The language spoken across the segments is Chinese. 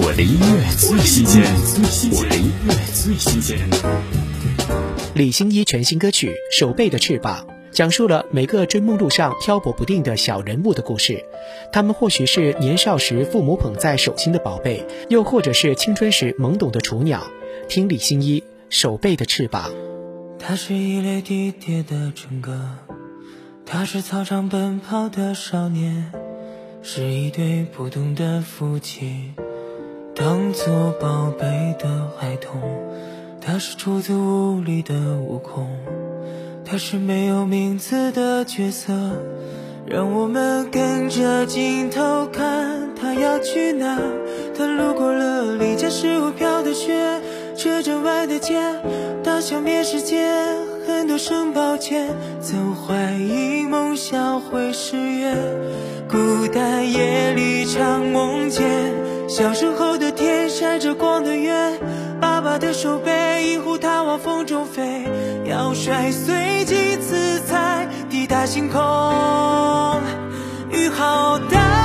我的音乐最新鲜，我的音乐最新鲜。李心一全新歌曲《手背的翅膀》，讲述了每个追梦路上漂泊不定的小人物的故事。他们或许是年少时父母捧在手心的宝贝，又或者是青春时懵懂的雏鸟。听李心一《手背的翅膀》。他是一列地铁的乘客，他是操场奔跑的少年，是一对不懂的夫妻。当做宝贝的孩童，他是出自雾里的悟空，他是没有名字的角色，让我们跟着镜头看他要去哪。他路过了离家十五飘的雪，车站外的街，大小面世界，很多声抱歉，曾怀疑梦想会失约，孤单夜里常梦见。小时候的天闪着光的月，爸爸的手背一呼他往风中飞，要摔碎几次才抵达星空。雨好大。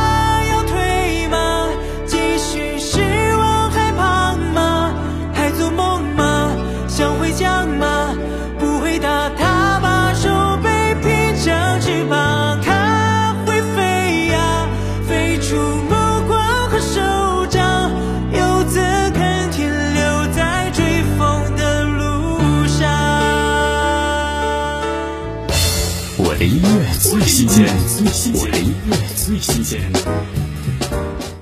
我的音乐最新鲜我的音乐最新鲜。